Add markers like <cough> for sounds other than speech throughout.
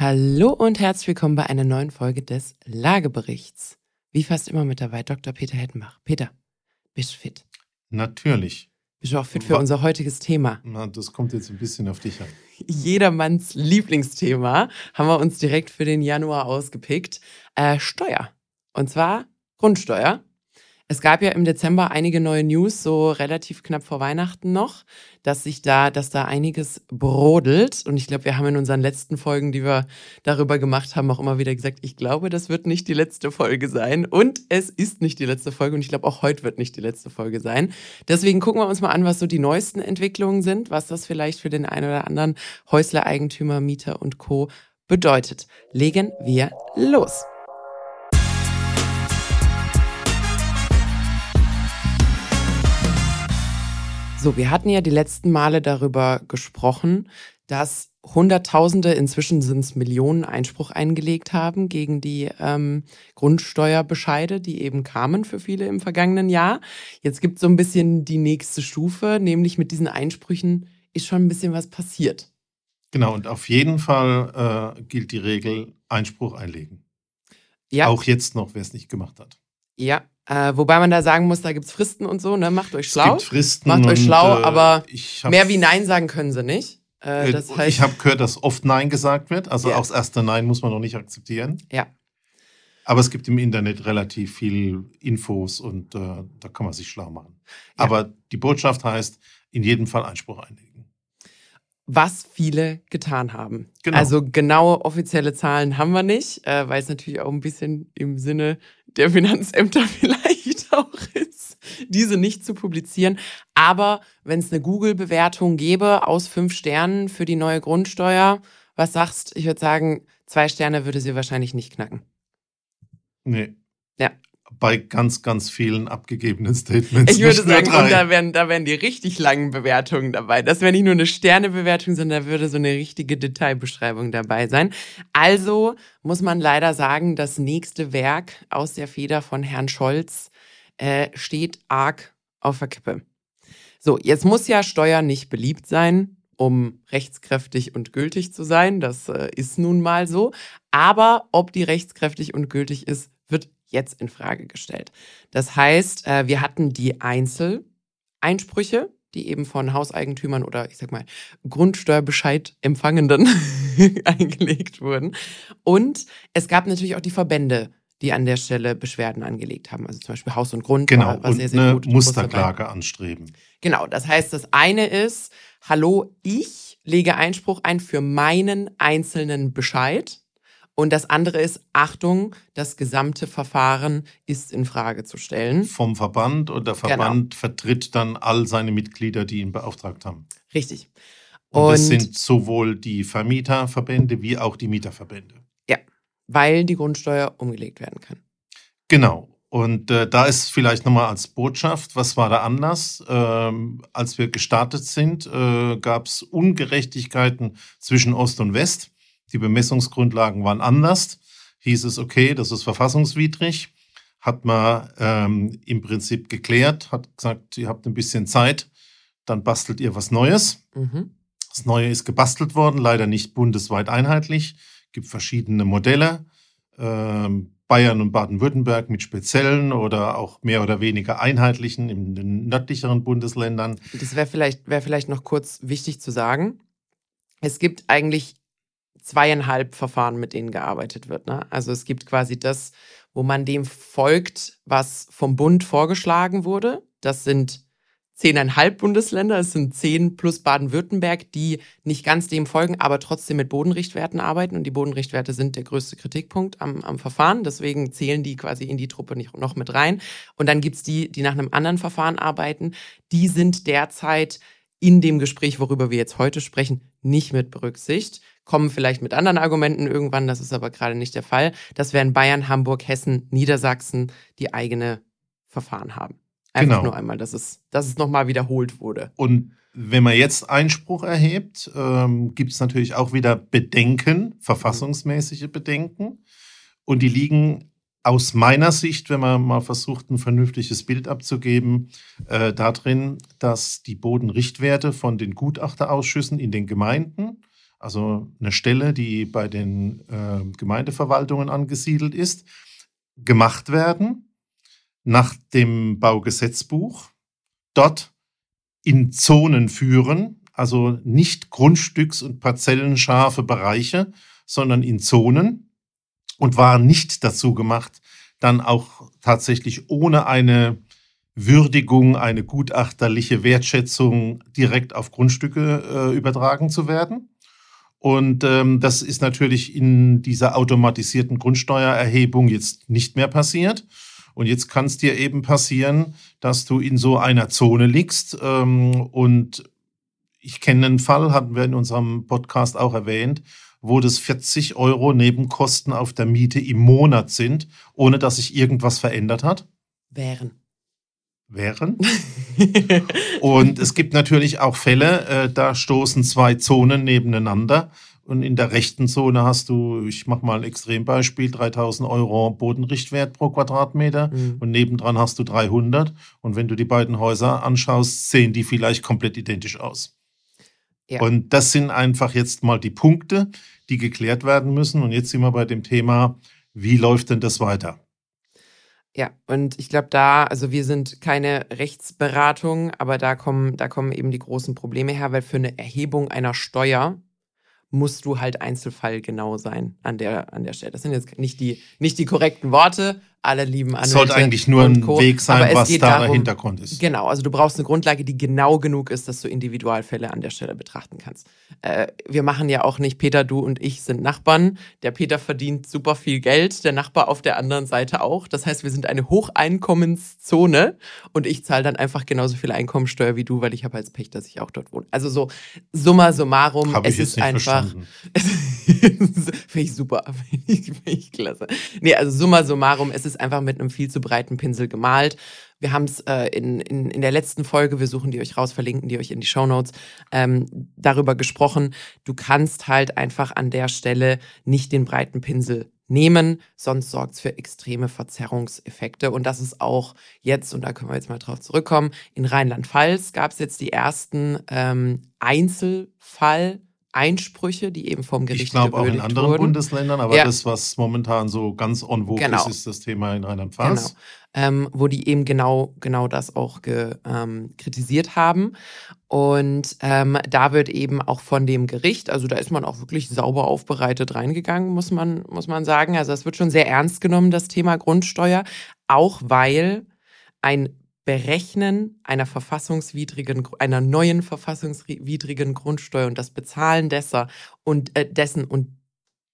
Hallo und herzlich willkommen bei einer neuen Folge des Lageberichts. Wie fast immer mit dabei Dr. Peter Hettenbach. Peter, bist du fit? Natürlich. Bist du auch fit für Wa unser heutiges Thema? Na, das kommt jetzt ein bisschen auf dich an. <laughs> Jedermanns Lieblingsthema haben wir uns direkt für den Januar ausgepickt. Äh, Steuer. Und zwar Grundsteuer. Es gab ja im Dezember einige neue News, so relativ knapp vor Weihnachten noch, dass sich da, dass da einiges brodelt. Und ich glaube, wir haben in unseren letzten Folgen, die wir darüber gemacht haben, auch immer wieder gesagt, ich glaube, das wird nicht die letzte Folge sein. Und es ist nicht die letzte Folge. Und ich glaube, auch heute wird nicht die letzte Folge sein. Deswegen gucken wir uns mal an, was so die neuesten Entwicklungen sind, was das vielleicht für den einen oder anderen Häuslereigentümer, Mieter und Co. bedeutet. Legen wir los. So, wir hatten ja die letzten Male darüber gesprochen, dass Hunderttausende, inzwischen sind es Millionen Einspruch eingelegt haben gegen die ähm, Grundsteuerbescheide, die eben kamen für viele im vergangenen Jahr. Jetzt gibt es so ein bisschen die nächste Stufe, nämlich mit diesen Einsprüchen ist schon ein bisschen was passiert. Genau, und auf jeden Fall äh, gilt die Regel Einspruch einlegen. Ja. Auch jetzt noch, wer es nicht gemacht hat. Ja, äh, wobei man da sagen muss, da gibt es Fristen und so, ne? Macht euch schlau. Es gibt Fristen. Macht euch schlau, und, äh, aber mehr wie Nein sagen können sie nicht. Äh, das heißt, ich habe gehört, dass oft Nein gesagt wird. Also yeah. auch das erste Nein muss man noch nicht akzeptieren. Ja. Aber es gibt im Internet relativ viel Infos und äh, da kann man sich schlau machen. Ja. Aber die Botschaft heißt, in jedem Fall Einspruch einlegen was viele getan haben. Genau. Also genaue offizielle Zahlen haben wir nicht, äh, weil es natürlich auch ein bisschen im Sinne der Finanzämter <laughs> vielleicht auch ist, diese nicht zu publizieren. Aber wenn es eine Google-Bewertung gäbe aus fünf Sternen für die neue Grundsteuer, was sagst? Ich würde sagen, zwei Sterne würde sie wahrscheinlich nicht knacken. Nee. Ja bei ganz, ganz vielen abgegebenen Statements. Ich würde sagen, und da wären, da wären die richtig langen Bewertungen dabei. Das wäre nicht nur eine Sternebewertung, sondern da würde so eine richtige Detailbeschreibung dabei sein. Also muss man leider sagen, das nächste Werk aus der Feder von Herrn Scholz äh, steht arg auf der Kippe. So, jetzt muss ja Steuer nicht beliebt sein, um rechtskräftig und gültig zu sein. Das äh, ist nun mal so. Aber ob die rechtskräftig und gültig ist, jetzt in Frage gestellt. Das heißt, äh, wir hatten die Einzeleinsprüche, die eben von Hauseigentümern oder ich sag mal Grundsteuerbescheid empfangenden <laughs> eingelegt wurden. Und es gab natürlich auch die Verbände, die an der Stelle Beschwerden angelegt haben. Also zum Beispiel Haus und Grund. Genau, war, war sehr, sehr und eine Musterklage anstreben. Genau, das heißt, das eine ist, hallo, ich lege Einspruch ein für meinen einzelnen Bescheid. Und das andere ist, Achtung, das gesamte Verfahren ist in Frage zu stellen. Vom Verband und der genau. Verband genau. vertritt dann all seine Mitglieder, die ihn beauftragt haben. Richtig. Und, und das sind sowohl die Vermieterverbände wie auch die Mieterverbände. Ja, weil die Grundsteuer umgelegt werden kann. Genau. Und äh, da ist vielleicht nochmal als Botschaft, was war der Anlass? Ähm, als wir gestartet sind, äh, gab es Ungerechtigkeiten zwischen Ost und West. Die Bemessungsgrundlagen waren anders. Hieß es, okay, das ist verfassungswidrig. Hat man ähm, im Prinzip geklärt, hat gesagt, ihr habt ein bisschen Zeit, dann bastelt ihr was Neues. Mhm. Das Neue ist gebastelt worden, leider nicht bundesweit einheitlich. Gibt verschiedene Modelle. Ähm, Bayern und Baden-Württemberg mit speziellen oder auch mehr oder weniger einheitlichen in den nördlicheren Bundesländern. Das wäre vielleicht, wär vielleicht noch kurz wichtig zu sagen. Es gibt eigentlich zweieinhalb Verfahren, mit denen gearbeitet wird. Ne? Also es gibt quasi das, wo man dem folgt, was vom Bund vorgeschlagen wurde. Das sind zehneinhalb Bundesländer, es sind zehn plus Baden-Württemberg, die nicht ganz dem folgen, aber trotzdem mit Bodenrichtwerten arbeiten. Und die Bodenrichtwerte sind der größte Kritikpunkt am, am Verfahren. Deswegen zählen die quasi in die Truppe nicht noch mit rein. Und dann gibt's die, die nach einem anderen Verfahren arbeiten. Die sind derzeit in dem Gespräch, worüber wir jetzt heute sprechen, nicht mit berücksichtigt kommen vielleicht mit anderen Argumenten irgendwann, das ist aber gerade nicht der Fall. Das wären Bayern, Hamburg, Hessen, Niedersachsen, die eigene Verfahren haben. Einfach genau. nur einmal, dass es, dass es nochmal wiederholt wurde. Und wenn man jetzt Einspruch erhebt, ähm, gibt es natürlich auch wieder Bedenken, verfassungsmäßige Bedenken. Und die liegen aus meiner Sicht, wenn man mal versucht, ein vernünftiges Bild abzugeben, äh, darin, dass die Bodenrichtwerte von den Gutachterausschüssen in den Gemeinden also eine Stelle, die bei den äh, Gemeindeverwaltungen angesiedelt ist, gemacht werden nach dem Baugesetzbuch, dort in Zonen führen, also nicht grundstücks- und parzellenscharfe Bereiche, sondern in Zonen und war nicht dazu gemacht, dann auch tatsächlich ohne eine Würdigung, eine gutachterliche Wertschätzung direkt auf Grundstücke äh, übertragen zu werden. Und ähm, das ist natürlich in dieser automatisierten Grundsteuererhebung jetzt nicht mehr passiert. Und jetzt kann es dir eben passieren, dass du in so einer Zone liegst. Ähm, und ich kenne einen Fall, hatten wir in unserem Podcast auch erwähnt, wo das 40 Euro Nebenkosten auf der Miete im Monat sind, ohne dass sich irgendwas verändert hat. Wären. Wären. <laughs> und es gibt natürlich auch Fälle, äh, da stoßen zwei Zonen nebeneinander. Und in der rechten Zone hast du, ich mache mal ein Extrembeispiel, 3000 Euro Bodenrichtwert pro Quadratmeter mhm. und nebendran hast du 300. Und wenn du die beiden Häuser anschaust, sehen die vielleicht komplett identisch aus. Ja. Und das sind einfach jetzt mal die Punkte, die geklärt werden müssen. Und jetzt sind wir bei dem Thema, wie läuft denn das weiter? Ja, und ich glaube da, also wir sind keine Rechtsberatung, aber da kommen, da kommen eben die großen Probleme her, weil für eine Erhebung einer Steuer musst du halt einzelfallgenau sein an der, an der Stelle. Das sind jetzt nicht die, nicht die korrekten Worte, alle lieben Anwälte. Sollte eigentlich nur ein Weg sein, was da darum, der Hintergrund ist. Genau, also du brauchst eine Grundlage, die genau genug ist, dass du Individualfälle an der Stelle betrachten kannst. Äh, wir machen ja auch nicht, Peter, du und ich sind Nachbarn. Der Peter verdient super viel Geld, der Nachbar auf der anderen Seite auch. Das heißt, wir sind eine Hocheinkommenszone und ich zahle dann einfach genauso viel Einkommensteuer wie du, weil ich habe als Pech, dass ich auch dort wohne. Also so summa summarum, hab es ist einfach. <laughs> Finde ich super, <laughs> finde ich, find ich klasse. Nee, also summa summarum, es ist ist einfach mit einem viel zu breiten Pinsel gemalt. Wir haben es äh, in, in, in der letzten Folge, wir suchen die euch raus, verlinken die euch in die Show Notes, ähm, darüber gesprochen. Du kannst halt einfach an der Stelle nicht den breiten Pinsel nehmen, sonst sorgt es für extreme Verzerrungseffekte. Und das ist auch jetzt, und da können wir jetzt mal drauf zurückkommen, in Rheinland-Pfalz gab es jetzt die ersten ähm, Einzelfall- Einsprüche, die eben vom Gericht Ich glaube auch in anderen wurden. Bundesländern, aber ja. das, was momentan so ganz on vogue genau. ist, ist das Thema in Rheinland-Pfalz. Genau. Ähm, wo die eben genau, genau das auch ge, ähm, kritisiert haben. Und ähm, da wird eben auch von dem Gericht, also da ist man auch wirklich sauber aufbereitet reingegangen, muss man, muss man sagen. Also es wird schon sehr ernst genommen, das Thema Grundsteuer, auch weil ein Berechnen einer verfassungswidrigen, einer neuen verfassungswidrigen Grundsteuer und das Bezahlen dessen und äh, dessen und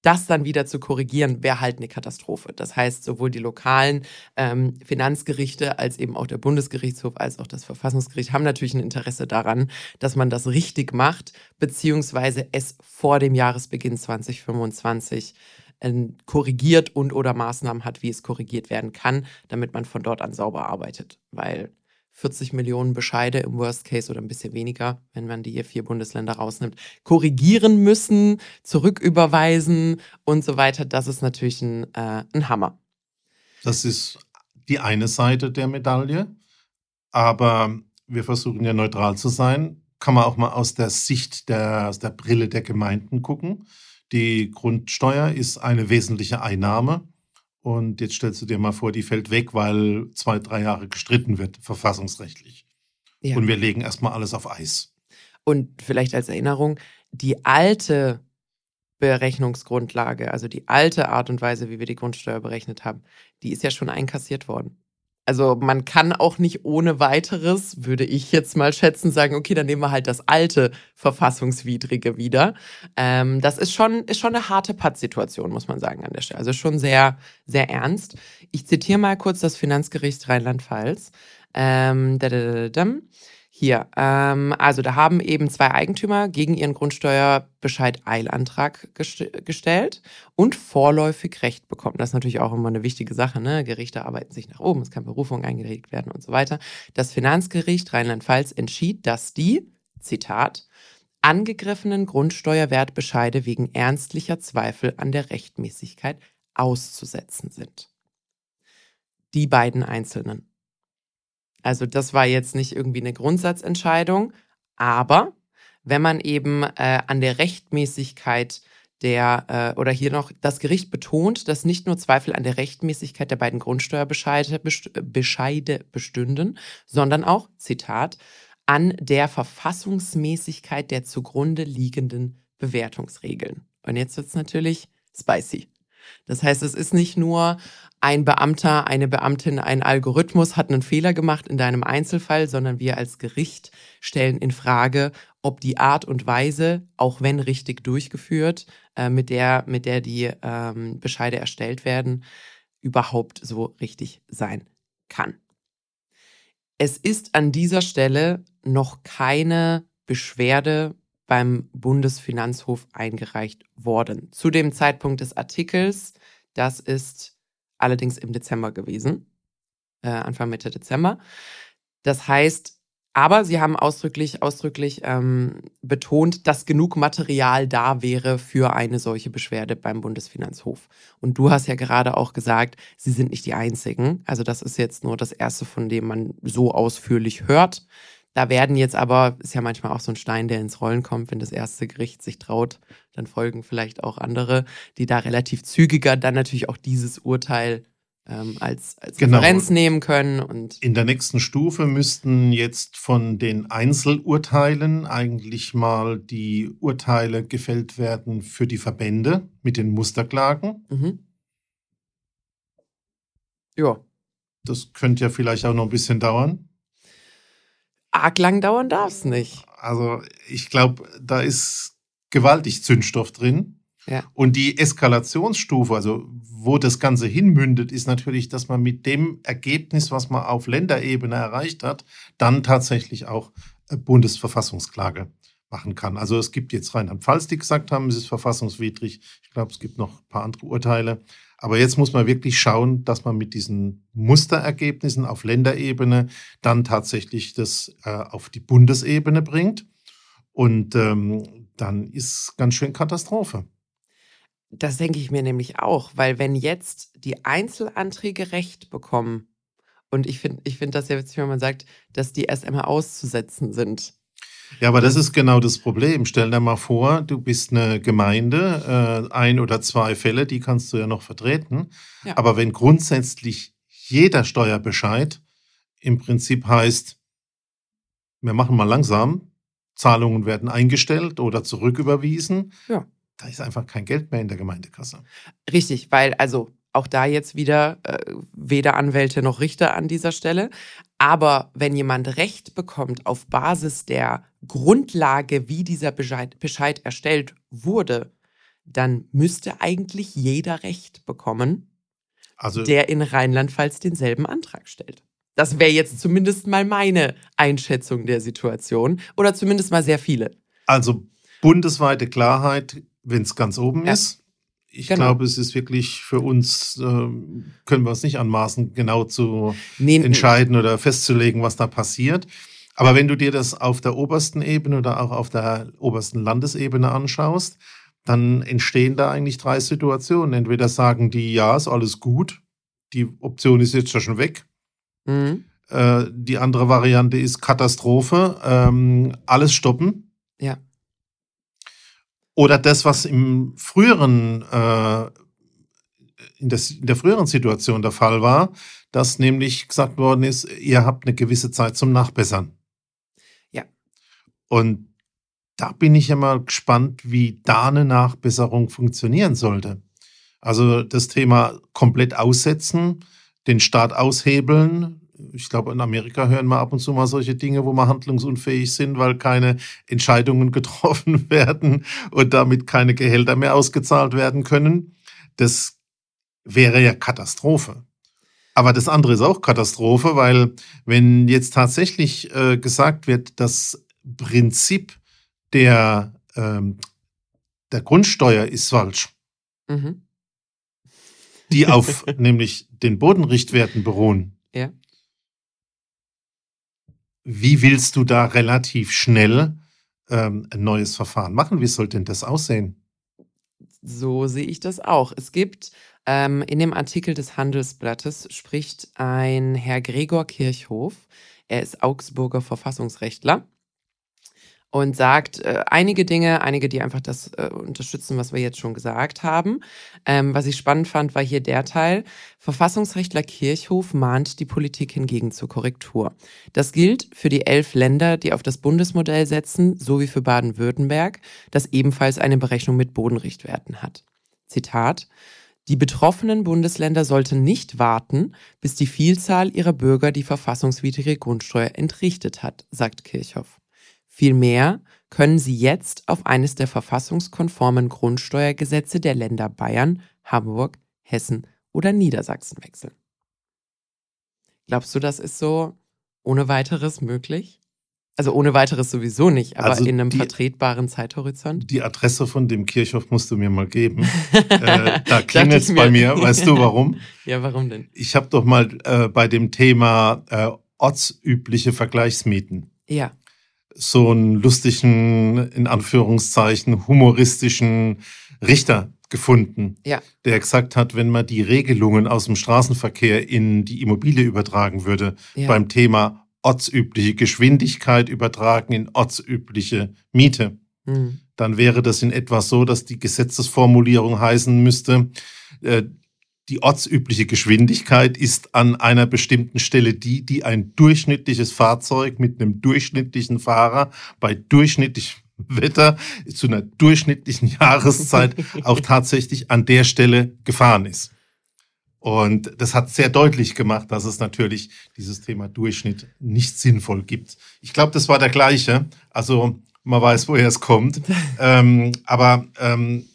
das dann wieder zu korrigieren, wäre halt eine Katastrophe. Das heißt, sowohl die lokalen ähm, Finanzgerichte als eben auch der Bundesgerichtshof als auch das Verfassungsgericht haben natürlich ein Interesse daran, dass man das richtig macht, beziehungsweise es vor dem Jahresbeginn 2025 korrigiert und oder Maßnahmen hat, wie es korrigiert werden kann, damit man von dort an sauber arbeitet. Weil 40 Millionen Bescheide im Worst Case oder ein bisschen weniger, wenn man die hier vier Bundesländer rausnimmt, korrigieren müssen, zurücküberweisen und so weiter, das ist natürlich ein, äh, ein Hammer. Das ist die eine Seite der Medaille, aber wir versuchen ja neutral zu sein. Kann man auch mal aus der Sicht der, aus der Brille der Gemeinden gucken. Die Grundsteuer ist eine wesentliche Einnahme. Und jetzt stellst du dir mal vor, die fällt weg, weil zwei, drei Jahre gestritten wird, verfassungsrechtlich. Ja. Und wir legen erstmal alles auf Eis. Und vielleicht als Erinnerung, die alte Berechnungsgrundlage, also die alte Art und Weise, wie wir die Grundsteuer berechnet haben, die ist ja schon einkassiert worden. Also man kann auch nicht ohne weiteres, würde ich jetzt mal schätzen, sagen, okay, dann nehmen wir halt das alte Verfassungswidrige wieder. Ähm, das ist schon, ist schon eine harte Pattsituation, muss man sagen an der Stelle. Also schon sehr, sehr ernst. Ich zitiere mal kurz das Finanzgericht Rheinland-Pfalz. Ähm, hier, ähm, also da haben eben zwei Eigentümer gegen ihren Grundsteuerbescheid Eilantrag gest gestellt und vorläufig Recht bekommen. Das ist natürlich auch immer eine wichtige Sache. Ne? Gerichte arbeiten sich nach oben, es kann Berufung eingelegt werden und so weiter. Das Finanzgericht Rheinland-Pfalz entschied, dass die, Zitat, angegriffenen Grundsteuerwertbescheide wegen ernstlicher Zweifel an der Rechtmäßigkeit auszusetzen sind. Die beiden Einzelnen. Also das war jetzt nicht irgendwie eine Grundsatzentscheidung, aber wenn man eben äh, an der Rechtmäßigkeit der, äh, oder hier noch, das Gericht betont, dass nicht nur Zweifel an der Rechtmäßigkeit der beiden Grundsteuerbescheide Bescheide bestünden, sondern auch, Zitat, an der Verfassungsmäßigkeit der zugrunde liegenden Bewertungsregeln. Und jetzt wird's natürlich spicy. Das heißt, es ist nicht nur ein Beamter, eine Beamtin, ein Algorithmus hat einen Fehler gemacht in deinem Einzelfall, sondern wir als Gericht stellen in Frage, ob die Art und Weise, auch wenn richtig durchgeführt, äh, mit der mit der die ähm, Bescheide erstellt werden, überhaupt so richtig sein kann. Es ist an dieser Stelle noch keine Beschwerde beim Bundesfinanzhof eingereicht worden. Zu dem Zeitpunkt des Artikels, das ist allerdings im Dezember gewesen, äh, Anfang Mitte Dezember. Das heißt, aber sie haben ausdrücklich, ausdrücklich ähm, betont, dass genug Material da wäre für eine solche Beschwerde beim Bundesfinanzhof. Und du hast ja gerade auch gesagt, sie sind nicht die einzigen. Also das ist jetzt nur das erste, von dem man so ausführlich hört. Da werden jetzt aber, ist ja manchmal auch so ein Stein, der ins Rollen kommt, wenn das erste Gericht sich traut, dann folgen vielleicht auch andere, die da relativ zügiger dann natürlich auch dieses Urteil ähm, als, als genau. Referenz nehmen können. Und In der nächsten Stufe müssten jetzt von den Einzelurteilen eigentlich mal die Urteile gefällt werden für die Verbände mit den Musterklagen. Mhm. Ja. Das könnte ja vielleicht auch noch ein bisschen dauern arg lang dauern darf es nicht. Also ich glaube, da ist gewaltig Zündstoff drin. Ja. Und die Eskalationsstufe, also wo das Ganze hinmündet, ist natürlich, dass man mit dem Ergebnis, was man auf Länderebene erreicht hat, dann tatsächlich auch Bundesverfassungsklage machen kann. Also es gibt jetzt Rheinland-Pfalz, die gesagt haben, es ist verfassungswidrig. Ich glaube, es gibt noch ein paar andere Urteile. Aber jetzt muss man wirklich schauen, dass man mit diesen Musterergebnissen auf Länderebene dann tatsächlich das äh, auf die Bundesebene bringt. Und ähm, dann ist ganz schön Katastrophe. Das denke ich mir nämlich auch, weil wenn jetzt die Einzelanträge Recht bekommen, und ich finde ich find das ja witzig, wenn man sagt, dass die erst einmal auszusetzen sind. Ja, aber das ist genau das Problem. Stell dir mal vor, du bist eine Gemeinde, äh, ein oder zwei Fälle, die kannst du ja noch vertreten. Ja. Aber wenn grundsätzlich jeder Steuerbescheid im Prinzip heißt, wir machen mal langsam, Zahlungen werden eingestellt oder zurücküberwiesen, ja. da ist einfach kein Geld mehr in der Gemeindekasse. Richtig, weil also auch da jetzt wieder äh, weder Anwälte noch Richter an dieser Stelle. Aber wenn jemand Recht bekommt auf Basis der Grundlage, wie dieser Bescheid, Bescheid erstellt wurde, dann müsste eigentlich jeder Recht bekommen, also, der in Rheinland-Pfalz denselben Antrag stellt. Das wäre jetzt zumindest mal meine Einschätzung der Situation oder zumindest mal sehr viele. Also bundesweite Klarheit, wenn es ganz oben ja. ist ich genau. glaube, es ist wirklich für uns, äh, können wir es nicht anmaßen, genau zu nee, entscheiden nee. oder festzulegen, was da passiert. Aber wenn du dir das auf der obersten Ebene oder auch auf der obersten Landesebene anschaust, dann entstehen da eigentlich drei Situationen. Entweder sagen die, ja, ist alles gut, die Option ist jetzt schon weg. Mhm. Äh, die andere Variante ist Katastrophe, ähm, alles stoppen. Oder das, was im früheren, äh, in, des, in der früheren Situation der Fall war, dass nämlich gesagt worden ist, ihr habt eine gewisse Zeit zum Nachbessern. Ja. Und da bin ich ja mal gespannt, wie da eine Nachbesserung funktionieren sollte. Also das Thema komplett aussetzen, den Staat aushebeln, ich glaube, in Amerika hören wir ab und zu mal solche Dinge, wo wir handlungsunfähig sind, weil keine Entscheidungen <laughs> getroffen <laughs> werden und damit keine Gehälter mehr ausgezahlt werden können. Das wäre ja Katastrophe. Aber das andere ist auch Katastrophe, weil wenn jetzt tatsächlich äh, gesagt wird, das Prinzip der, ähm, der Grundsteuer ist falsch, mhm. die auf <laughs> nämlich den Bodenrichtwerten beruhen, wie willst du da relativ schnell ähm, ein neues Verfahren machen? Wie soll denn das aussehen? So sehe ich das auch. Es gibt ähm, in dem Artikel des Handelsblattes spricht ein Herr Gregor Kirchhoff. Er ist Augsburger Verfassungsrechtler. Und sagt äh, einige Dinge, einige, die einfach das äh, unterstützen, was wir jetzt schon gesagt haben. Ähm, was ich spannend fand, war hier der Teil. Verfassungsrechtler Kirchhof mahnt die Politik hingegen zur Korrektur. Das gilt für die elf Länder, die auf das Bundesmodell setzen, sowie für Baden-Württemberg, das ebenfalls eine Berechnung mit Bodenrichtwerten hat. Zitat. Die betroffenen Bundesländer sollten nicht warten, bis die Vielzahl ihrer Bürger die verfassungswidrige Grundsteuer entrichtet hat, sagt Kirchhoff. Vielmehr können sie jetzt auf eines der verfassungskonformen Grundsteuergesetze der Länder Bayern, Hamburg, Hessen oder Niedersachsen wechseln. Glaubst du, das ist so ohne weiteres möglich? Also ohne weiteres sowieso nicht, aber also in einem die, vertretbaren Zeithorizont. Die Adresse von dem Kirchhof musst du mir mal geben. <laughs> äh, da klingelt es bei mir. Weißt du warum? <laughs> ja, warum denn? Ich habe doch mal äh, bei dem Thema äh, ortsübliche Vergleichsmieten. Ja. So einen lustigen, in Anführungszeichen, humoristischen Richter gefunden, ja. der gesagt hat, wenn man die Regelungen aus dem Straßenverkehr in die Immobilie übertragen würde, ja. beim Thema ortsübliche Geschwindigkeit übertragen in ortsübliche Miete. Mhm. Dann wäre das in etwa so, dass die Gesetzesformulierung heißen müsste, äh, die ortsübliche Geschwindigkeit ist an einer bestimmten Stelle die, die ein durchschnittliches Fahrzeug mit einem durchschnittlichen Fahrer bei durchschnittlichem Wetter zu einer durchschnittlichen <laughs> Jahreszeit auch tatsächlich an der Stelle gefahren ist. Und das hat sehr deutlich gemacht, dass es natürlich dieses Thema Durchschnitt nicht sinnvoll gibt. Ich glaube, das war der gleiche. Also man weiß, woher es kommt. <laughs> ähm, aber ähm,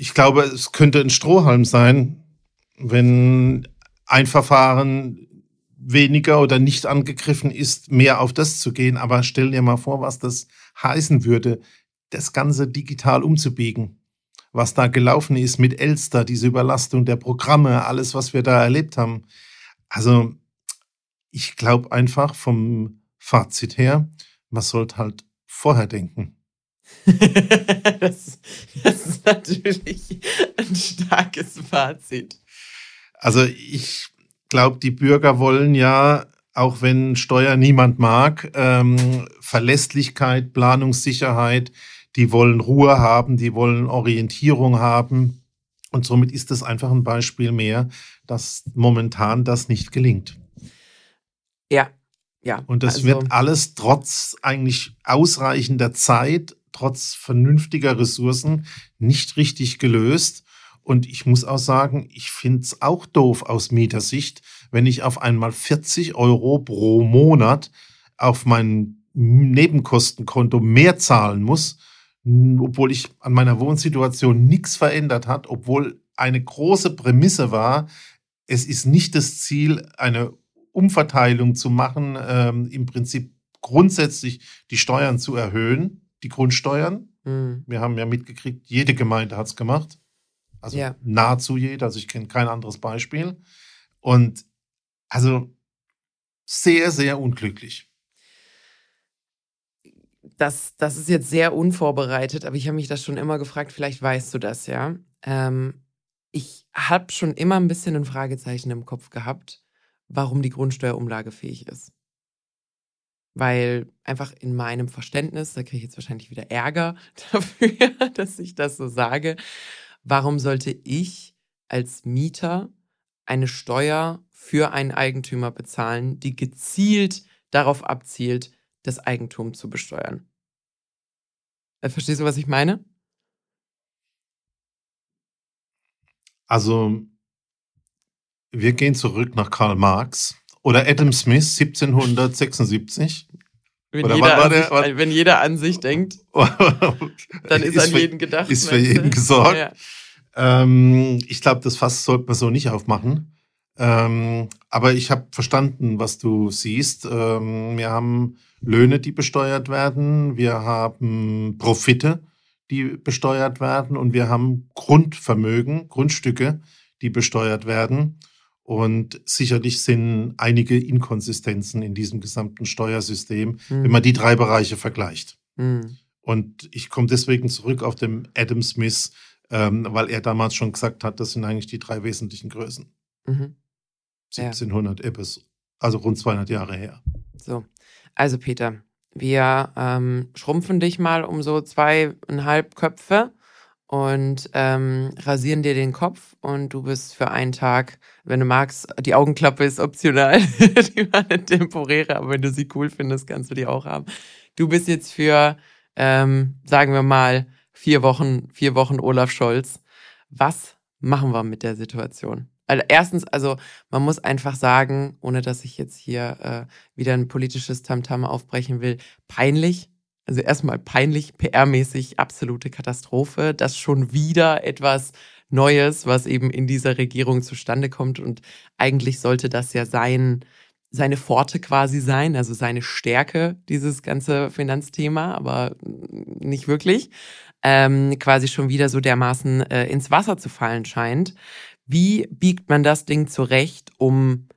ich glaube, es könnte ein Strohhalm sein, wenn ein Verfahren weniger oder nicht angegriffen ist, mehr auf das zu gehen. Aber stell dir mal vor, was das heißen würde, das Ganze digital umzubiegen was da gelaufen ist mit Elster, diese Überlastung der Programme, alles, was wir da erlebt haben. Also ich glaube einfach vom Fazit her, man sollte halt vorher denken. <laughs> das, das ist natürlich ein starkes Fazit. Also ich glaube, die Bürger wollen ja, auch wenn Steuer niemand mag, ähm, Verlässlichkeit, Planungssicherheit, die wollen Ruhe haben, die wollen Orientierung haben. Und somit ist es einfach ein Beispiel mehr, dass momentan das nicht gelingt. Ja, ja. Und das also, wird alles trotz eigentlich ausreichender Zeit, trotz vernünftiger Ressourcen nicht richtig gelöst. Und ich muss auch sagen, ich finde es auch doof aus Mietersicht, wenn ich auf einmal 40 Euro pro Monat auf mein Nebenkostenkonto mehr zahlen muss, obwohl ich an meiner Wohnsituation nichts verändert hat, obwohl eine große Prämisse war, es ist nicht das Ziel, eine Umverteilung zu machen, ähm, im Prinzip grundsätzlich die Steuern zu erhöhen, die Grundsteuern. Mhm. Wir haben ja mitgekriegt, jede Gemeinde hat es gemacht. Also ja. nahezu jede, also ich kenne kein anderes Beispiel. Und also sehr, sehr unglücklich das, das ist jetzt sehr unvorbereitet, aber ich habe mich das schon immer gefragt, vielleicht weißt du das, ja. Ähm, ich habe schon immer ein bisschen ein Fragezeichen im Kopf gehabt, warum die Grundsteuer umlagefähig ist. Weil einfach in meinem Verständnis, da kriege ich jetzt wahrscheinlich wieder Ärger <laughs> dafür, dass ich das so sage, warum sollte ich als Mieter eine Steuer für einen Eigentümer bezahlen, die gezielt darauf abzielt, das Eigentum zu besteuern? Äh, verstehst du, was ich meine? Also, wir gehen zurück nach Karl Marx oder Adam Smith 1776. Wenn, oder jeder, an sich, der, wenn jeder an sich denkt, <laughs> dann ist, ist an jeden gedacht. Ist für jeden <laughs> gesorgt. Ja. Ähm, ich glaube, das Fass sollte man so nicht aufmachen. Ähm, aber ich habe verstanden, was du siehst. Ähm, wir haben Löhne, die besteuert werden. Wir haben Profite, die besteuert werden. Und wir haben Grundvermögen, Grundstücke, die besteuert werden. Und sicherlich sind einige Inkonsistenzen in diesem gesamten Steuersystem, mhm. wenn man die drei Bereiche vergleicht. Mhm. Und ich komme deswegen zurück auf den Adam Smith, ähm, weil er damals schon gesagt hat, das sind eigentlich die drei wesentlichen Größen. Mhm. 1700 ja. Ebbes, also rund 200 Jahre her. So, also Peter, wir ähm, schrumpfen dich mal um so zweieinhalb Köpfe und ähm, rasieren dir den Kopf und du bist für einen Tag, wenn du magst, die Augenklappe ist optional, <laughs> die war eine temporäre, aber wenn du sie cool findest, kannst du die auch haben. Du bist jetzt für, ähm, sagen wir mal, vier Wochen, vier Wochen Olaf Scholz. Was machen wir mit der Situation? Also erstens, also man muss einfach sagen, ohne dass ich jetzt hier äh, wieder ein politisches Tamtam aufbrechen will, peinlich, also erstmal peinlich, PR-mäßig absolute Katastrophe, dass schon wieder etwas Neues, was eben in dieser Regierung zustande kommt. Und eigentlich sollte das ja sein, seine Pforte quasi sein, also seine Stärke, dieses ganze Finanzthema, aber nicht wirklich. Ähm, quasi schon wieder so dermaßen äh, ins Wasser zu fallen scheint. Wie biegt man das Ding zurecht, um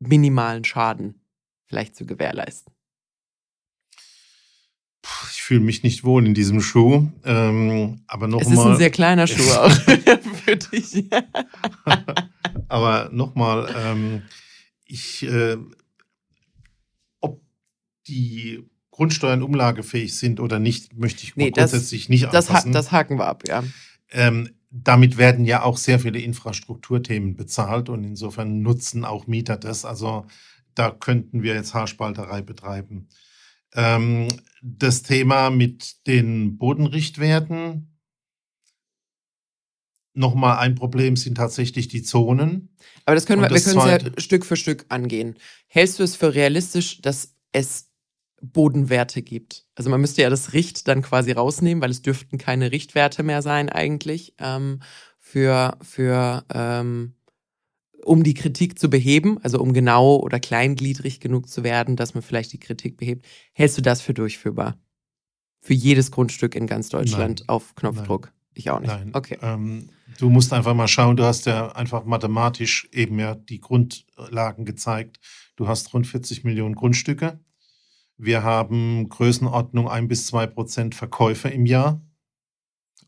minimalen Schaden vielleicht zu gewährleisten? Ich fühle mich nicht wohl in diesem Schuh. Ähm, aber noch es mal, ist ein sehr kleiner Schuh <laughs> auch <laughs> für dich. <laughs> aber nochmal, ähm, ich, äh, ob die Grundsteuern umlagefähig sind oder nicht, möchte ich nee, grundsätzlich das, nicht anfassen. Das, das haken wir ab, ja. Ähm, damit werden ja auch sehr viele Infrastrukturthemen bezahlt und insofern nutzen auch Mieter das. Also da könnten wir jetzt Haarspalterei betreiben. Ähm, das Thema mit den Bodenrichtwerten. Nochmal ein Problem sind tatsächlich die Zonen. Aber das können wir, wir können es ja Stück für Stück angehen. Hältst du es für realistisch, dass es Bodenwerte gibt? Also man müsste ja das Richt dann quasi rausnehmen, weil es dürften keine Richtwerte mehr sein eigentlich ähm, für, für ähm, um die Kritik zu beheben, also um genau oder kleingliedrig genug zu werden, dass man vielleicht die Kritik behebt. Hältst du das für durchführbar? Für jedes Grundstück in ganz Deutschland Nein. auf Knopfdruck? Nein. Ich auch nicht. Nein. Okay. Ähm, du musst einfach mal schauen, du hast ja einfach mathematisch eben ja die Grundlagen gezeigt. Du hast rund 40 Millionen Grundstücke. Wir haben Größenordnung ein bis zwei Prozent Verkäufe im Jahr.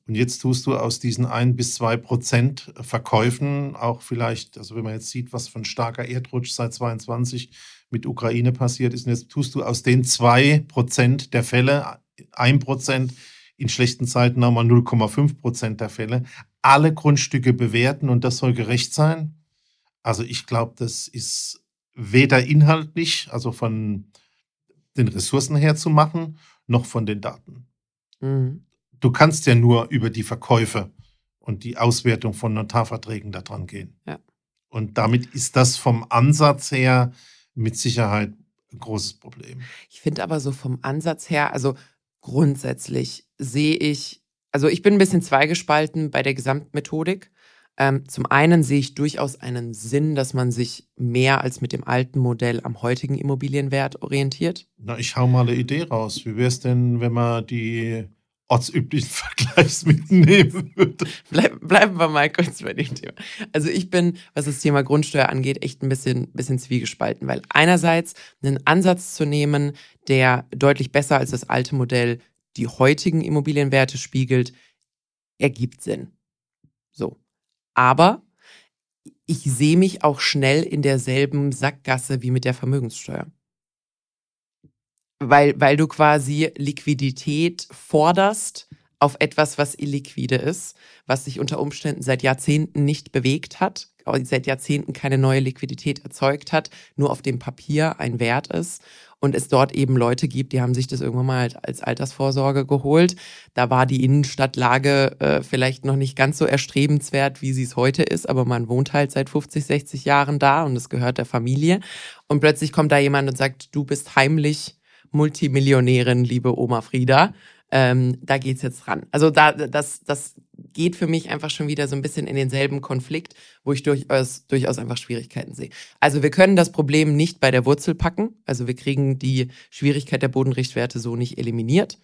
Und jetzt tust du aus diesen ein bis zwei Prozent Verkäufen auch vielleicht, also wenn man jetzt sieht, was von starker Erdrutsch seit 22 mit Ukraine passiert ist, und jetzt tust du aus den zwei Prozent der Fälle, ein Prozent in schlechten Zeiten nochmal 0,5 Prozent der Fälle, alle Grundstücke bewerten und das soll gerecht sein. Also ich glaube, das ist weder inhaltlich, also von den Ressourcen her zu machen, noch von den Daten. Mhm du kannst ja nur über die Verkäufe und die Auswertung von Notarverträgen daran gehen. Ja. Und damit ist das vom Ansatz her mit Sicherheit ein großes Problem. Ich finde aber so vom Ansatz her, also grundsätzlich sehe ich, also ich bin ein bisschen zweigespalten bei der Gesamtmethodik. Ähm, zum einen sehe ich durchaus einen Sinn, dass man sich mehr als mit dem alten Modell am heutigen Immobilienwert orientiert. Na, ich hau mal eine Idee raus. Wie wäre es denn, wenn man die ortsüblichen <laughs> Vergleichs mitnehmen würde. Bleib, bleiben wir mal kurz bei dem Thema. Also ich bin, was das Thema Grundsteuer angeht, echt ein bisschen, bisschen zwiegespalten, weil einerseits einen Ansatz zu nehmen, der deutlich besser als das alte Modell die heutigen Immobilienwerte spiegelt, ergibt Sinn. So. Aber ich sehe mich auch schnell in derselben Sackgasse wie mit der Vermögenssteuer weil, weil du quasi Liquidität forderst auf etwas, was illiquide ist, was sich unter Umständen seit Jahrzehnten nicht bewegt hat, seit Jahrzehnten keine neue Liquidität erzeugt hat, nur auf dem Papier ein Wert ist und es dort eben Leute gibt, die haben sich das irgendwann mal als Altersvorsorge geholt. Da war die Innenstadtlage äh, vielleicht noch nicht ganz so erstrebenswert, wie sie es heute ist, aber man wohnt halt seit 50, 60 Jahren da und es gehört der Familie. Und plötzlich kommt da jemand und sagt, du bist heimlich Multimillionärin, liebe Oma Frieda. Ähm, da geht's jetzt dran. Also da, das, das geht für mich einfach schon wieder so ein bisschen in denselben Konflikt, wo ich durchaus, durchaus einfach Schwierigkeiten sehe. Also wir können das Problem nicht bei der Wurzel packen. Also wir kriegen die Schwierigkeit der Bodenrichtwerte so nicht eliminiert.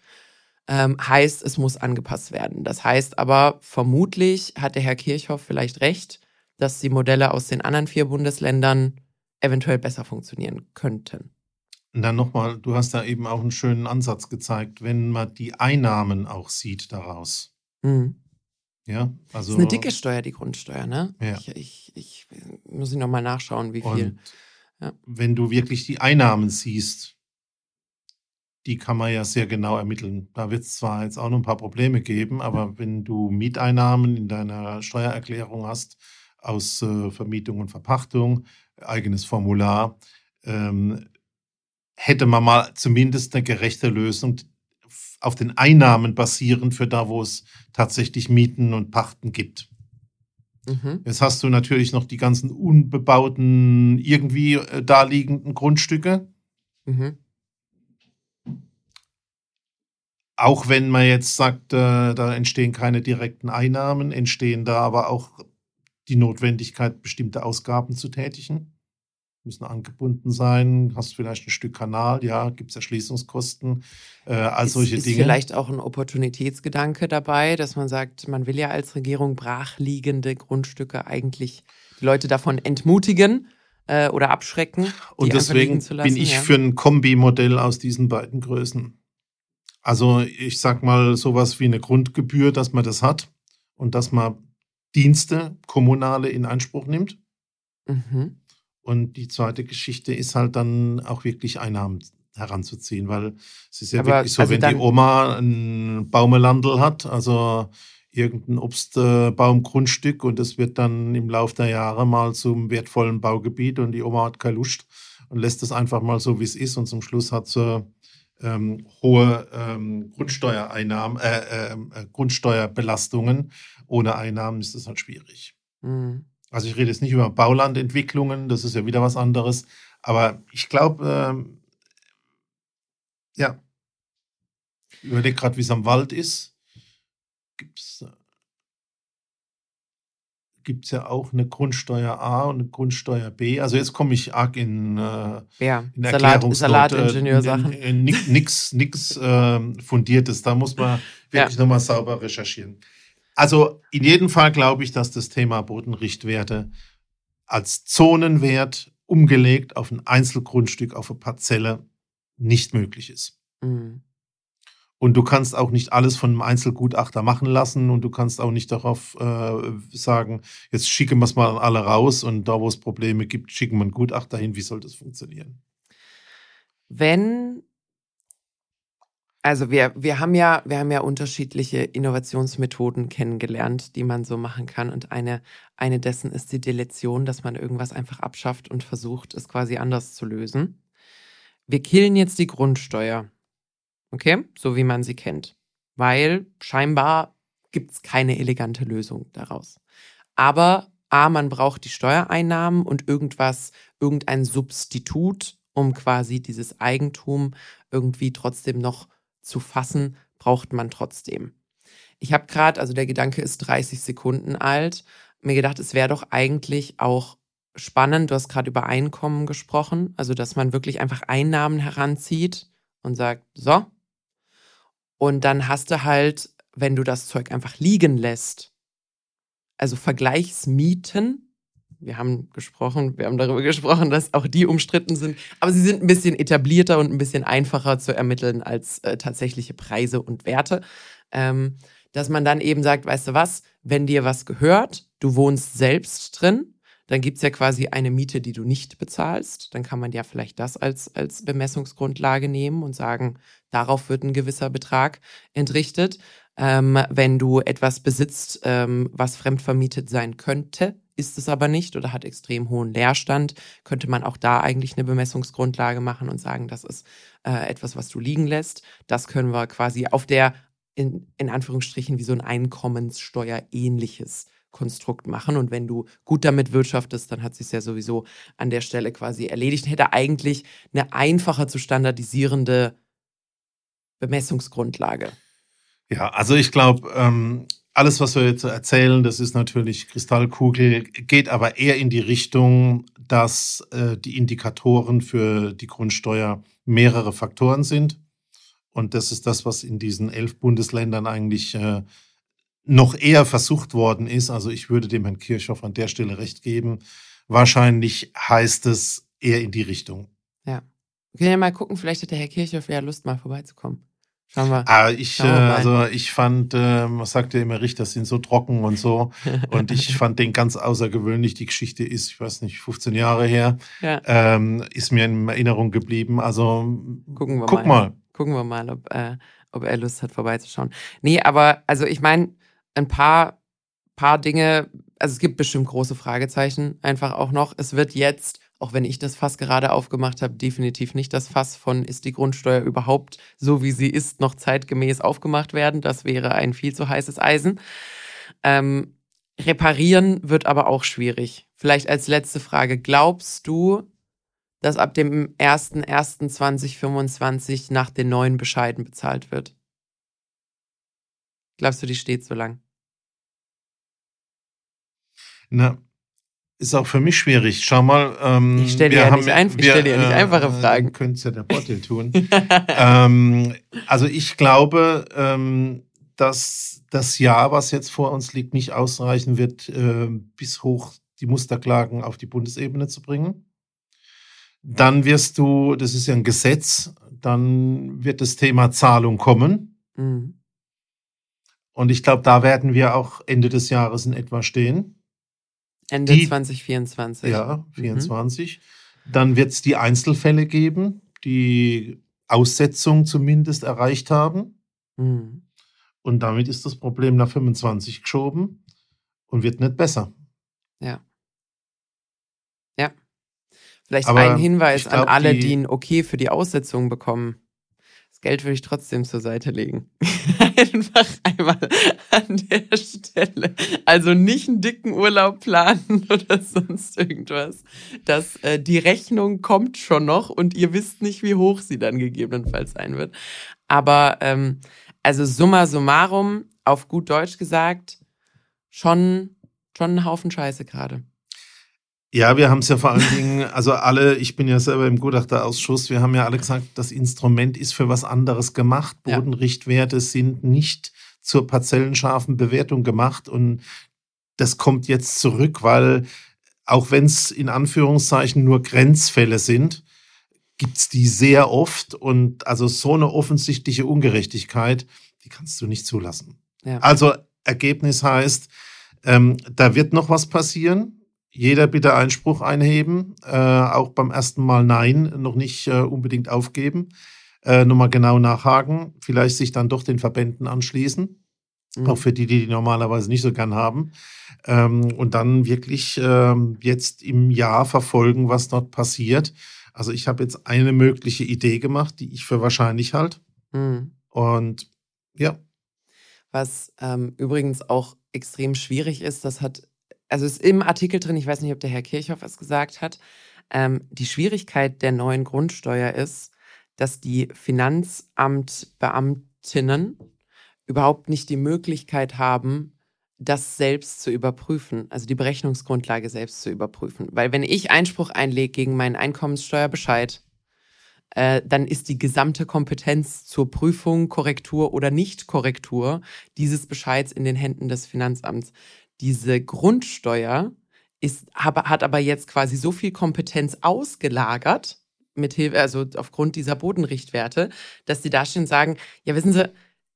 Ähm, heißt, es muss angepasst werden. Das heißt aber, vermutlich hat der Herr Kirchhoff vielleicht recht, dass die Modelle aus den anderen vier Bundesländern eventuell besser funktionieren könnten. Und dann nochmal, du hast da eben auch einen schönen Ansatz gezeigt, wenn man die Einnahmen auch sieht daraus. Mhm. Ja, also. Das ist eine dicke Steuer, die Grundsteuer, ne? Ja. Ich, ich, ich muss nochmal nachschauen, wie viel. Ja. Wenn du wirklich die Einnahmen siehst, die kann man ja sehr genau ermitteln. Da wird es zwar jetzt auch noch ein paar Probleme geben, aber wenn du Mieteinnahmen in deiner Steuererklärung hast aus äh, Vermietung und Verpachtung, eigenes Formular, ähm, hätte man mal zumindest eine gerechte Lösung auf den Einnahmen basierend für da, wo es tatsächlich Mieten und Pachten gibt. Mhm. Jetzt hast du natürlich noch die ganzen unbebauten, irgendwie äh, daliegenden Grundstücke. Mhm. Auch wenn man jetzt sagt, äh, da entstehen keine direkten Einnahmen, entstehen da aber auch die Notwendigkeit, bestimmte Ausgaben zu tätigen. Müssen angebunden sein, hast vielleicht ein Stück Kanal, ja, gibt es Erschließungskosten, äh, all ist, solche ist Dinge. vielleicht auch ein Opportunitätsgedanke dabei, dass man sagt, man will ja als Regierung brachliegende Grundstücke eigentlich die Leute davon entmutigen äh, oder abschrecken. Und deswegen lassen, bin ich ja. für ein Kombimodell aus diesen beiden Größen. Also ich sag mal sowas wie eine Grundgebühr, dass man das hat und dass man Dienste, kommunale in Anspruch nimmt. Mhm. Und die zweite Geschichte ist halt dann auch wirklich Einnahmen heranzuziehen, weil es ist ja Aber, wirklich so, also wenn die Oma ein Baumelandel hat, also irgendein Obstbaumgrundstück und es wird dann im Laufe der Jahre mal zum wertvollen Baugebiet und die Oma hat keine Lust und lässt es einfach mal so, wie es ist und zum Schluss hat sie ähm, hohe ähm, Grundsteuereinnahmen, äh, ähm, äh, Grundsteuerbelastungen. Ohne Einnahmen ist das halt schwierig. Mhm. Also ich rede jetzt nicht über Baulandentwicklungen, das ist ja wieder was anderes. Aber ich glaube, ähm, ja, ich überlege gerade, wie es am Wald ist. Gibt es gibt's ja auch eine Grundsteuer A und eine Grundsteuer B. Also jetzt komme ich arg in, äh, Ja, in Salat, Erklärungsnot. Salatingenieursachen. Äh, n- n- nix nix ähm, Fundiertes. Da muss man <laughs> wirklich nochmal sauber recherchieren. Also in jedem Fall glaube ich, dass das Thema Bodenrichtwerte als Zonenwert umgelegt auf ein Einzelgrundstück, auf eine Parzelle nicht möglich ist. Mhm. Und du kannst auch nicht alles von einem Einzelgutachter machen lassen und du kannst auch nicht darauf äh, sagen, jetzt schicken wir es mal an alle raus und da, wo es Probleme gibt, schicken wir einen Gutachter hin. Wie soll das funktionieren? Wenn, also wir, wir haben ja, wir haben ja unterschiedliche Innovationsmethoden kennengelernt, die man so machen kann. Und eine, eine dessen ist die Deletion, dass man irgendwas einfach abschafft und versucht, es quasi anders zu lösen. Wir killen jetzt die Grundsteuer. Okay? So wie man sie kennt. Weil scheinbar gibt es keine elegante Lösung daraus. Aber A, man braucht die Steuereinnahmen und irgendwas, irgendein Substitut, um quasi dieses Eigentum irgendwie trotzdem noch zu fassen, braucht man trotzdem. Ich habe gerade, also der Gedanke ist 30 Sekunden alt, mir gedacht, es wäre doch eigentlich auch spannend, du hast gerade über Einkommen gesprochen, also dass man wirklich einfach Einnahmen heranzieht und sagt, so. Und dann hast du halt, wenn du das Zeug einfach liegen lässt, also Vergleichsmieten, wir haben gesprochen, wir haben darüber gesprochen, dass auch die umstritten sind, aber sie sind ein bisschen etablierter und ein bisschen einfacher zu ermitteln als äh, tatsächliche Preise und Werte. Ähm, dass man dann eben sagt, weißt du was, wenn dir was gehört, du wohnst selbst drin, dann gibt's ja quasi eine Miete, die du nicht bezahlst. Dann kann man ja vielleicht das als, als Bemessungsgrundlage nehmen und sagen, darauf wird ein gewisser Betrag entrichtet. Ähm, wenn du etwas besitzt, ähm, was fremdvermietet sein könnte, ist es aber nicht oder hat extrem hohen Leerstand, könnte man auch da eigentlich eine Bemessungsgrundlage machen und sagen, das ist äh, etwas, was du liegen lässt. Das können wir quasi auf der, in, in Anführungsstrichen, wie so ein Einkommenssteuer-ähnliches Konstrukt machen. Und wenn du gut damit wirtschaftest, dann hat sich ja sowieso an der Stelle quasi erledigt. Hätte eigentlich eine einfacher zu standardisierende Bemessungsgrundlage. Ja, also ich glaube, ähm, alles, was wir jetzt erzählen, das ist natürlich Kristallkugel, geht aber eher in die Richtung, dass äh, die Indikatoren für die Grundsteuer mehrere Faktoren sind. Und das ist das, was in diesen elf Bundesländern eigentlich äh, noch eher versucht worden ist. Also ich würde dem Herrn Kirchhoff an der Stelle recht geben. Wahrscheinlich heißt es eher in die Richtung. Wir können ja mal gucken, vielleicht hat der Herr Kirchhoff ja Lust, mal vorbeizukommen. Schauen wir. Ah, ich, äh, wir mal. also ich fand, äh, man sagt ja immer, Richter sind so trocken und so. <laughs> Und ich fand den ganz außergewöhnlich. Die Geschichte ist, ich weiß nicht, 15 Jahre her, Ja, ähm, ist mir in Erinnerung geblieben. Also gucken wir guck mal. mal. Gucken wir mal, ob, äh, ob er Lust hat, vorbeizuschauen. Nee, aber also ich meine, ein paar, paar Dinge, also es gibt bestimmt große Fragezeichen einfach auch noch. Es wird jetzt, auch wenn ich das Fass gerade aufgemacht habe, definitiv nicht das Fass von, ist die Grundsteuer überhaupt so, wie sie ist, noch zeitgemäß aufgemacht werden. Das wäre ein viel zu heißes Eisen. Ähm, reparieren wird aber auch schwierig. Vielleicht als letzte Frage, glaubst du, dass ab dem 01.01.2025 nach den neuen Bescheiden bezahlt wird? Glaubst du, die steht so lang? Na, ist auch für mich schwierig. Schau mal. Ähm, Ich stell dir wir ja haben- nicht ein- ich wir, stell dir ja nicht einfache Fragen. Könnte es ja der Bottel tun. <laughs> ähm, also ich glaube, ähm, dass das Jahr, was jetzt vor uns liegt, nicht ausreichen wird, äh, bis hoch die Musterklagen auf die Bundesebene zu bringen. Dann wirst du, das ist ja ein Gesetz, dann wird das Thema Zahlung kommen. Mhm. Und ich glaube, da werden wir auch Ende des Jahres in etwa stehen. Ende Die- 2024. Ja, 24. Dann wird es die Einzelfälle geben, die Aussetzung zumindest erreicht haben. Mhm. Und damit ist das Problem nach 25 geschoben und wird nicht besser. Ja. Ja. Vielleicht Aber ein Hinweis ich an glaub, alle, die- die ein Okay für die Aussetzung bekommen. Das Geld würde ich trotzdem zur Seite legen. Einfach einmal an der Stelle. Also nicht einen dicken Urlaub planen <laughs> oder sonst irgendwas. Das, äh, die Rechnung kommt schon noch und ihr wisst nicht, wie hoch sie dann gegebenenfalls sein wird. Aber ähm, also summa summarum, auf gut Deutsch gesagt, schon, schon ein Haufen Scheiße gerade. Ja, wir haben es ja vor allen Dingen, also alle, ich bin ja selber im Gutachterausschuss, wir haben ja alle gesagt, das Instrument ist für was anderes gemacht. Ja. Bodenrichtwerte sind nicht zur parzellenscharfen Bewertung gemacht und das kommt jetzt zurück, weil auch wenn es in Anführungszeichen nur Grenzfälle sind, gibt es die sehr oft und also so eine offensichtliche Ungerechtigkeit, die kannst du nicht zulassen. Ja. Also Ergebnis heißt, ähm, da wird noch was passieren. Jeder bitte Einspruch einheben, äh, auch beim ersten Mal Nein noch nicht äh, unbedingt aufgeben, äh, nochmal genau nachhaken, vielleicht sich dann doch den Verbänden anschließen, Mhm. auch für die, die die normalerweise nicht so gern haben, ähm, und dann wirklich ähm, jetzt im Jahr verfolgen, was dort passiert. Also ich habe jetzt eine mögliche Idee gemacht, die ich für wahrscheinlich halte. Mhm. Und ja, Was ähm, übrigens auch extrem schwierig ist, das hat, also ist im Artikel drin, ich weiß nicht, ob der Herr Kirchhoff es gesagt hat, ähm, die Schwierigkeit der neuen Grundsteuer ist, dass die Finanzamtbeamtinnen überhaupt nicht die Möglichkeit haben, das selbst zu überprüfen, also die Berechnungsgrundlage selbst zu überprüfen. Weil wenn ich Einspruch einlege gegen meinen Einkommenssteuerbescheid, äh, dann ist die gesamte Kompetenz zur Prüfung, Korrektur oder Nichtkorrektur dieses Bescheids in den Händen des Finanzamts. Diese Grundsteuer ist, hat aber jetzt quasi so viel Kompetenz ausgelagert, mit Hilfe, also aufgrund dieser Bodenrichtwerte, dass die da stehen und sagen, ja, wissen Sie,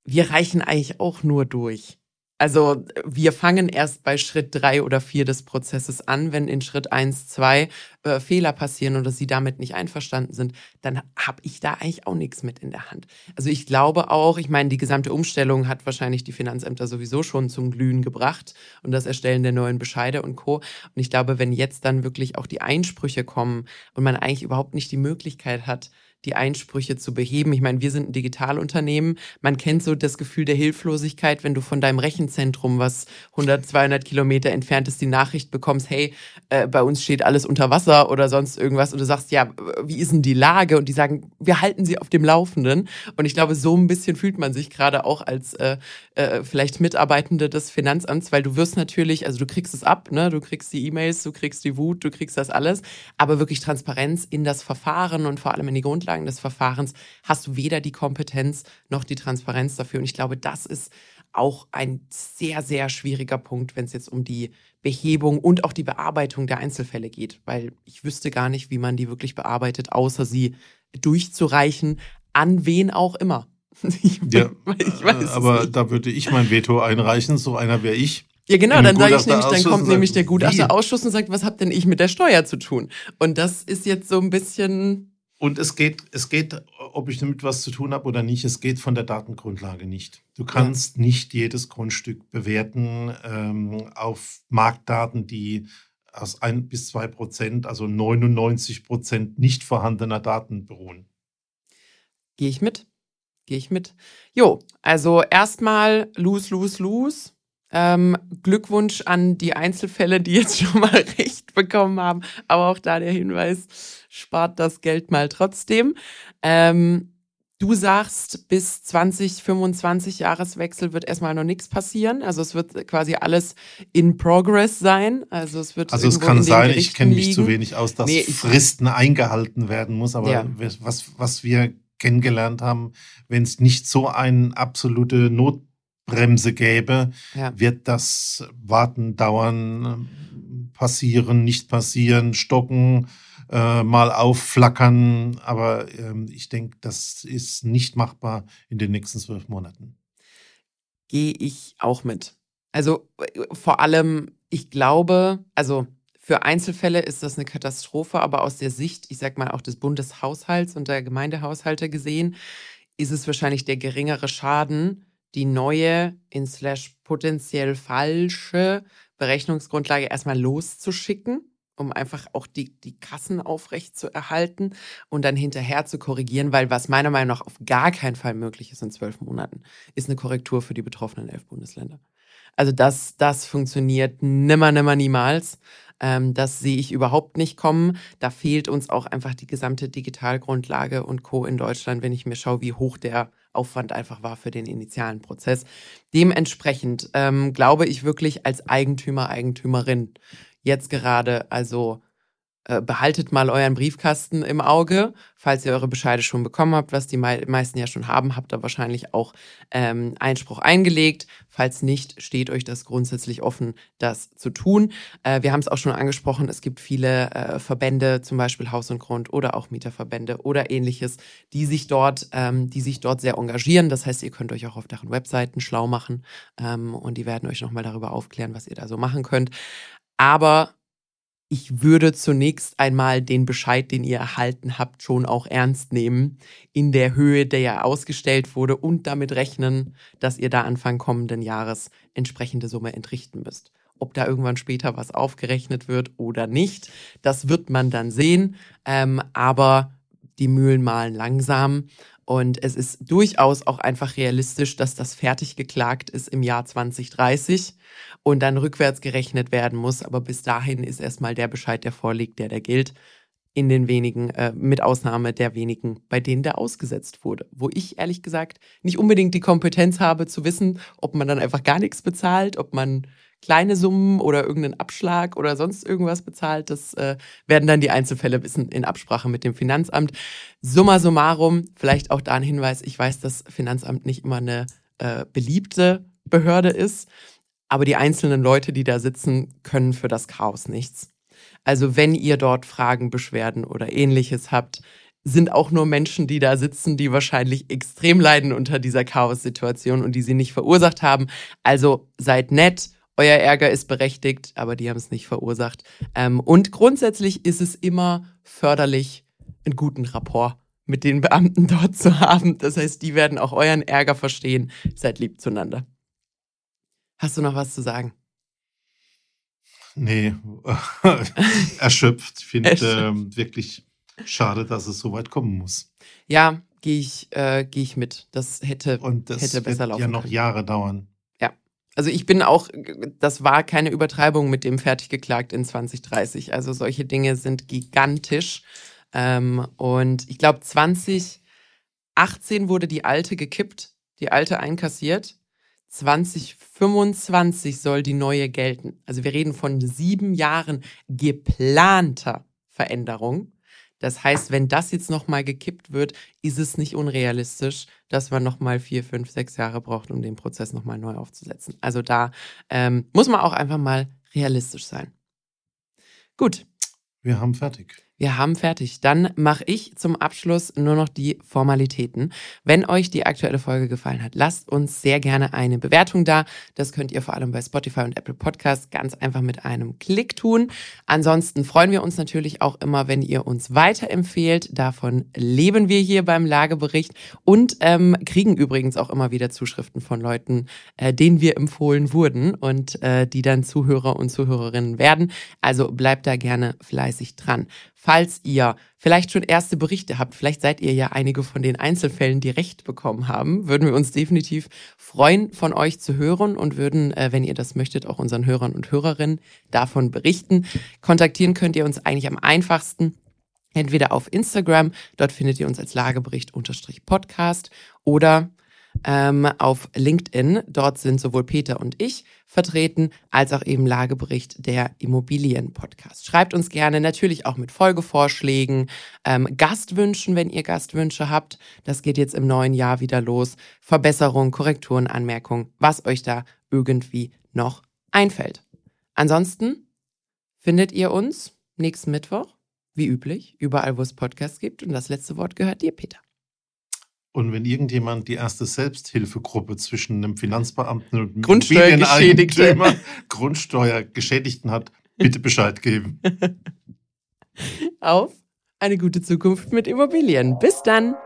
wir reichen eigentlich auch nur durch. Also wir fangen erst bei Schritt drei oder vier des Prozesses an, wenn in Schritt eins, zwei äh, Fehler passieren oder Sie damit nicht einverstanden sind, dann habe ich da eigentlich auch nichts mit in der Hand. Also ich glaube auch, ich meine, die gesamte Umstellung hat wahrscheinlich die Finanzämter sowieso schon zum Glühen gebracht und das Erstellen der neuen Bescheide und Co. Und ich glaube, wenn jetzt dann wirklich auch die Einsprüche kommen und man eigentlich überhaupt nicht die Möglichkeit hat, die Einsprüche zu beheben. Ich meine, wir sind ein Digitalunternehmen. Man kennt so das Gefühl der Hilflosigkeit, wenn du von deinem Rechenzentrum, was 100, 200 Kilometer entfernt ist, die Nachricht bekommst, hey, äh, bei uns steht alles unter Wasser oder sonst irgendwas. Und du sagst, ja, wie ist denn die Lage? Und die sagen, wir halten sie auf dem Laufenden. Und ich glaube, so ein bisschen fühlt man sich gerade auch als äh, äh, vielleicht Mitarbeitende des Finanzamts, weil du wirst natürlich, also du kriegst es ab, ne? du kriegst die E-Mails, du kriegst die Wut, du kriegst das alles, aber wirklich Transparenz in das Verfahren und vor allem in die Grundlagen des Verfahrens hast du weder die Kompetenz noch die Transparenz dafür. Und ich glaube, das ist auch ein sehr, sehr schwieriger Punkt, wenn es jetzt um die Behebung und auch die Bearbeitung der Einzelfälle geht, weil ich wüsste gar nicht, wie man die wirklich bearbeitet, außer sie durchzureichen, an wen auch immer. <laughs> Ich, ja, ich weiß aber da würde ich mein Veto einreichen, so einer wäre ich. Ja, genau, dann sage ich nämlich, dann kommt nämlich der Gutachterausschuss und sagt, was habt denn ich mit der Steuer zu tun? Und das ist jetzt so ein bisschen. Und es geht, es geht, ob ich damit was zu tun habe oder nicht, es geht von der Datengrundlage nicht. Du kannst ja. nicht jedes Grundstück bewerten ähm, auf Marktdaten, die aus ein bis zwei Prozent, also 99 Prozent nicht vorhandener Daten beruhen. Gehe ich mit? Gehe ich mit? Jo, also erstmal lose, lose, lose. Ähm, Glückwunsch an die Einzelfälle, die jetzt <laughs> schon mal Recht bekommen haben. Aber auch da der Hinweis, spart das Geld mal trotzdem. Ähm, du sagst, bis 2025 Jahreswechsel wird erstmal noch nichts passieren. Also es wird quasi alles in Progress sein. Also es wird. Also es kann sein, ich kenne mich zu wenig aus, dass nee, Fristen eingehalten werden muss. Aber ja. was, was wir kennengelernt haben, wenn es nicht so eine absolute Not Bremse gäbe, ja. wird das Warten, Dauern, passieren, nicht passieren, stocken, äh, mal aufflackern. Aber ähm, ich denke, das ist nicht machbar in den nächsten zwölf Monaten. Gehe ich auch mit. Also vor allem, ich glaube, also für Einzelfälle ist das eine Katastrophe, aber aus der Sicht, ich sag mal, auch des Bundeshaushalts und der Gemeindehaushalte gesehen, ist es wahrscheinlich der geringere Schaden, die neue, in slash potenziell falsche Berechnungsgrundlage erstmal loszuschicken, um einfach auch die, die Kassen aufrecht zu erhalten und dann hinterher zu korrigieren, weil was meiner Meinung nach auf gar keinen Fall möglich ist in zwölf Monaten, ist eine Korrektur für die betroffenen elf Bundesländer. Also das, das funktioniert nimmer, nimmer, niemals. Ähm, das sehe ich überhaupt nicht kommen. Da fehlt uns auch einfach die gesamte Digitalgrundlage und Co. in Deutschland, wenn ich mir schaue, wie hoch der Aufwand einfach war für den initialen Prozess. Dementsprechend ähm, glaube ich wirklich als Eigentümer, Eigentümerin jetzt gerade, also äh, behaltet mal euren Briefkasten im Auge, falls ihr eure Bescheide schon bekommen habt, was die meisten ja schon haben, habt ihr wahrscheinlich auch ähm, Einspruch eingelegt. Falls nicht, steht euch das grundsätzlich offen, das zu tun. Äh, wir haben es auch schon angesprochen, es gibt viele äh, Verbände, zum Beispiel Haus und Grund oder auch Mieterverbände oder ähnliches, die sich dort, ähm, die sich dort sehr engagieren. Das heißt, ihr könnt euch auch auf deren Webseiten schlau machen ähm, und die werden euch nochmal darüber aufklären, was ihr da so machen könnt. Aber ich würde zunächst einmal den Bescheid, den ihr erhalten habt, schon auch ernst nehmen, in der Höhe, der ja ausgestellt wurde und damit rechnen, dass ihr da Anfang kommenden Jahres entsprechende Summe entrichten müsst. Ob da irgendwann später was aufgerechnet wird oder nicht, das wird man dann sehen. Ähm, aber die Mühlen malen langsam und es ist durchaus auch einfach realistisch, dass das fertig geklagt ist im Jahr 2030 und dann rückwärts gerechnet werden muss. Aber bis dahin ist erstmal der Bescheid, der vorliegt, der der gilt. In den wenigen, äh, mit Ausnahme der wenigen, bei denen der ausgesetzt wurde. Wo ich ehrlich gesagt nicht unbedingt die Kompetenz habe zu wissen, ob man dann einfach gar nichts bezahlt, ob man kleine Summen oder irgendeinen Abschlag oder sonst irgendwas bezahlt. Das äh, werden dann die Einzelfälle wissen in Absprache mit dem Finanzamt. Summa summarum, vielleicht auch da ein Hinweis, ich weiß, dass Finanzamt nicht immer eine äh, beliebte Behörde ist, aber die einzelnen Leute, die da sitzen, können für das Chaos nichts. Also wenn ihr dort Fragen, Beschwerden oder ähnliches habt, sind auch nur Menschen, die da sitzen, die wahrscheinlich extrem leiden unter dieser Chaos-Situation und die sie nicht verursacht haben. Also seid nett, euer Ärger ist berechtigt, aber die haben es nicht verursacht. Ähm, und grundsätzlich ist es immer förderlich, einen guten Rapport mit den Beamten <laughs> dort zu haben. Das heißt, die werden auch euren Ärger verstehen. Seid lieb zueinander. Hast du noch was zu sagen? Nee, <laughs> erschöpft. Ich finde äh, wirklich schade, dass es so weit kommen muss. Ja, gehe ich, äh, geh ich mit. Das hätte, Und das hätte besser wird laufen ja noch können. Jahre dauern. Also ich bin auch, das war keine Übertreibung mit dem fertiggeklagt in 2030. Also solche Dinge sind gigantisch. Ähm, und ich glaube, 2018 wurde die alte gekippt, die alte einkassiert. 2025 soll die neue gelten. Also wir reden von sieben Jahren geplanter Veränderung. Das heißt, wenn das jetzt nochmal gekippt wird, ist es nicht unrealistisch, dass man nochmal vier, fünf, sechs Jahre braucht, um den Prozess nochmal neu aufzusetzen. Also da ähm, muss man auch einfach mal realistisch sein. Gut. Wir haben fertig. Wir haben fertig. Dann mache ich zum Abschluss nur noch die Formalitäten. Wenn euch die aktuelle Folge gefallen hat, lasst uns sehr gerne eine Bewertung da. Das könnt ihr vor allem bei Spotify und Apple Podcasts ganz einfach mit einem Klick tun. Ansonsten freuen wir uns natürlich auch immer, wenn ihr uns weiterempfehlt. Davon leben wir hier beim Lagebericht und ähm, kriegen übrigens auch immer wieder Zuschriften von Leuten, äh, denen wir empfohlen wurden und äh, die dann Zuhörer und Zuhörerinnen werden. Also bleibt da gerne fleißig dran. Falls ihr vielleicht schon erste Berichte habt, vielleicht seid ihr ja einige von den Einzelfällen, die Recht bekommen haben, würden wir uns definitiv freuen, von euch zu hören und würden, äh, wenn ihr das möchtet, auch unseren Hörern und Hörerinnen davon berichten. Kontaktieren könnt ihr uns eigentlich am einfachsten entweder auf Instagram, dort findet ihr uns als Lagebericht-Podcast oder ähm, auf LinkedIn. Dort sind sowohl Peter und ich vertreten, als auch eben Lagebericht der Immobilien-Podcast. Schreibt uns gerne natürlich auch mit Folgevorschlägen, ähm, Gastwünschen, wenn ihr Gastwünsche habt. Das geht jetzt im neuen Jahr wieder los. Verbesserungen, Korrekturen, Anmerkungen, was euch da irgendwie noch einfällt. Ansonsten findet ihr uns nächsten Mittwoch, wie üblich, überall, wo es Podcasts gibt. Und das letzte Wort gehört dir, Peter. Und wenn irgendjemand die erste Selbsthilfegruppe zwischen einem Finanzbeamten und einem Grundsteuergeschädigten Grundsteuergeschädigten hat, bitte Bescheid geben. <laughs> Auf eine gute Zukunft mit Immobilien. Bis dann!